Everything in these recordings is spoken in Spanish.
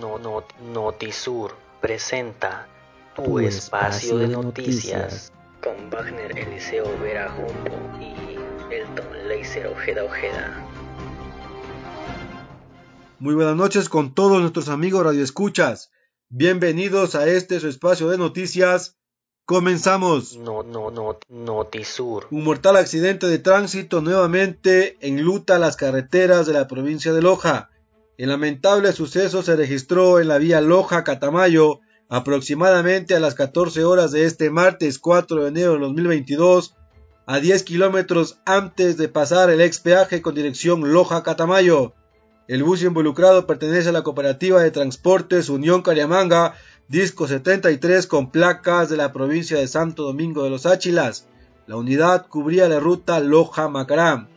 no, no, Notisur presenta tu, espacio, de noticias, con Wagner Eliseo Vera y Elton Leiser Ojeda Ojeda. Muy buenas noches con todos nuestros amigos radioescuchas. Bienvenidos a este su espacio de noticias. Comenzamos. No, no, no, Notisur. Un mortal accidente de tránsito nuevamente enluta las carreteras de la provincia de Loja. El lamentable suceso se registró en la vía Loja-Catamayo aproximadamente a las 14 horas de este martes 4 de enero de 2022, a 10 kilómetros antes de pasar el ex peaje con dirección Loja-Catamayo. El bus involucrado pertenece a la cooperativa de transportes Unión Cariamanga, disco 73 con placas de la provincia de Santo Domingo de los Áchilas. La unidad cubría la ruta Loja-Macará.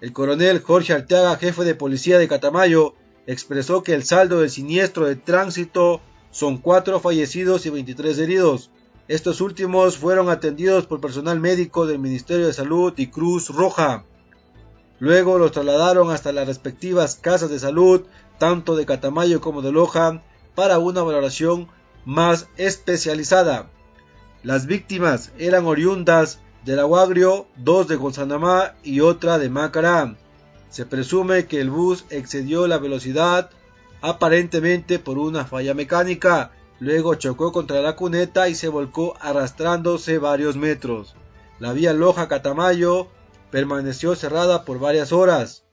El coronel Jorge Arteaga, jefe de policía de Catamayo, expresó que el saldo del siniestro de tránsito son cuatro fallecidos y 23 heridos. Estos últimos fueron atendidos por personal médico del Ministerio de Salud y Cruz Roja. Luego los trasladaron hasta las respectivas casas de salud, tanto de Catamayo como de Loja, para una valoración más especializada. Las víctimas eran oriundas del Aguagrio, dos de Gonzanamá y otra de Macará. Se presume que el bus excedió la velocidad aparentemente por una falla mecánica, luego chocó contra la cuneta y se volcó arrastrándose varios metros. La vía Loja-Catamayo permaneció cerrada por varias horas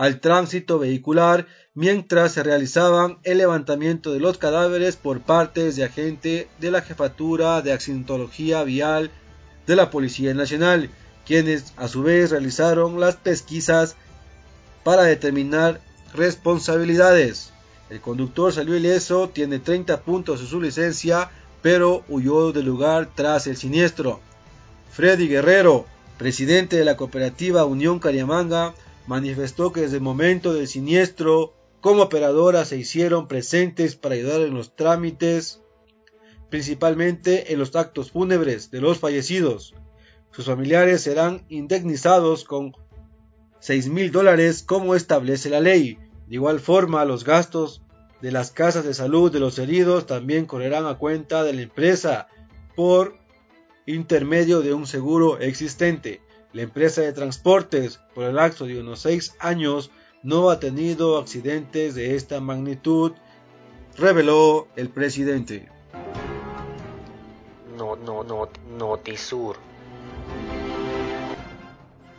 al tránsito vehicular mientras se realizaban el levantamiento de los cadáveres por parte de agentes de la Jefatura de Accidentología Vial de la Policía Nacional, quienes a su vez realizaron las pesquisas para determinar responsabilidades. El conductor salió ileso, tiene 30 puntos en su licencia, pero huyó del lugar tras el siniestro. Freddy Guerrero, presidente de la cooperativa Unión Cariamanga, manifestó que desde el momento del siniestro, como operadora se hicieron presentes para ayudar en los trámites, principalmente en los actos fúnebres de los fallecidos. Sus familiares serán indemnizados con seis mil dólares como establece la ley. De igual forma, los gastos de las casas de salud de los heridos también correrán a cuenta de la empresa por intermedio de un seguro existente. La empresa de transportes, por el lapso de unos seis años, no ha tenido accidentes de esta magnitud, reveló el presidente. No, no, no, Notisur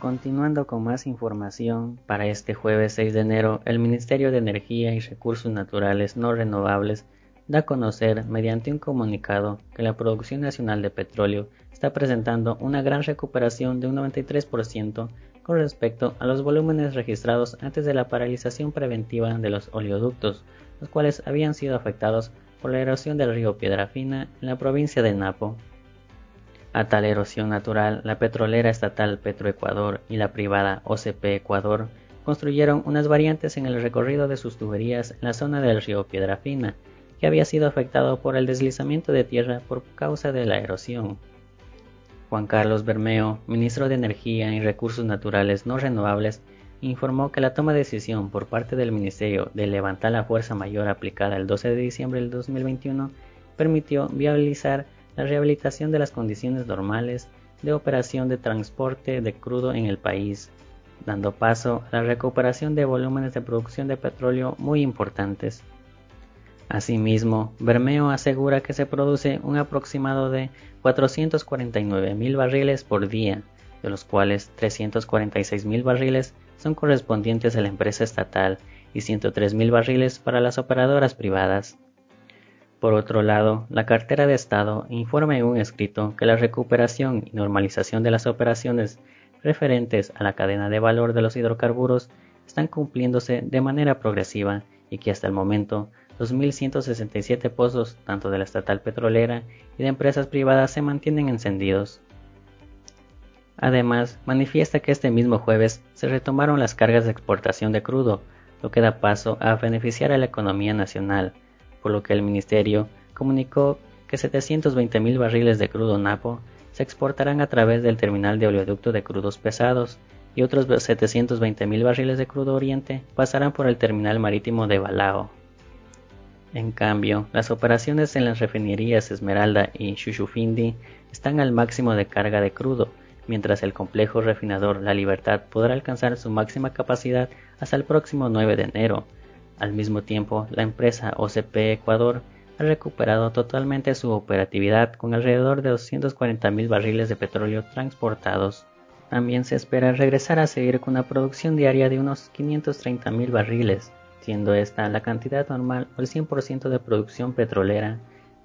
Continuando con más información, para este jueves 6 de enero, el Ministerio de Energía y Recursos Naturales No Renovables da a conocer mediante un comunicado que la producción nacional de petróleo está presentando una gran recuperación de un 93% con respecto a los volúmenes registrados antes de la paralización preventiva de los oleoductos, los cuales habían sido afectados por la erosión del río Piedra Fina en la provincia de Napo. A tal erosión natural, la petrolera estatal Petroecuador y la privada OCP Ecuador construyeron unas variantes en el recorrido de sus tuberías en la zona del río Piedra Fina, que había sido afectado por el deslizamiento de tierra por causa de la erosión. Juan Carlos Bermeo, ministro de Energía y Recursos Naturales No Renovables, informó que la toma de decisión por parte del Ministerio de levantar la fuerza mayor aplicada el 12 de diciembre del 2021 permitió viabilizar la rehabilitación de las condiciones normales de operación de transporte de crudo en el país, dando paso a la recuperación de volúmenes de producción de petróleo muy importantes. Asimismo, Bermeo asegura que se produce un aproximado de 449 mil barriles por día, de los cuales 346 mil barriles son correspondientes a la empresa estatal y 103 mil barriles para las operadoras privadas. Por otro lado, la cartera de Estado informa en un escrito que la recuperación y normalización de las operaciones referentes a la cadena de valor de los hidrocarburos están cumpliéndose de manera progresiva y que hasta el momento 2.167 pozos, tanto de la estatal petrolera y de empresas privadas, se mantienen encendidos. Además, manifiesta que este mismo jueves se retomaron las cargas de exportación de crudo, lo que da paso a beneficiar a la economía nacional, por lo que el ministerio comunicó que 720.000 barriles de crudo napo se exportarán a través del terminal de oleoducto de crudos pesados y otros 720.000 barriles de crudo oriente pasarán por el terminal marítimo de Balao. En cambio, las operaciones en las refinerías Esmeralda y Shushufindi están al máximo de carga de crudo, mientras el complejo refinador La Libertad podrá alcanzar su máxima capacidad hasta el próximo 9 de enero. Al mismo tiempo, la empresa OCP Ecuador ha recuperado totalmente su operatividad con alrededor de 240.000 barriles de petróleo transportados. También se espera regresar a seguir con una producción diaria de unos 530.000 barriles, siendo esta la cantidad normal o el 100% de producción petrolera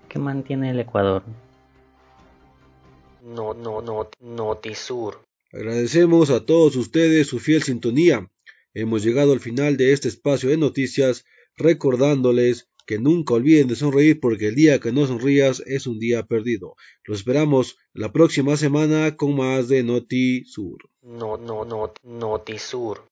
que mantiene el Ecuador. No, no, no, Notisur. Agradecemos a todos ustedes su fiel sintonía. Hemos llegado al final de este espacio de noticias recordándoles que nunca olviden de sonreír porque el día que no sonrías es un día perdido. Los esperamos la próxima semana con más de Notisur. No, no, no, Notisur.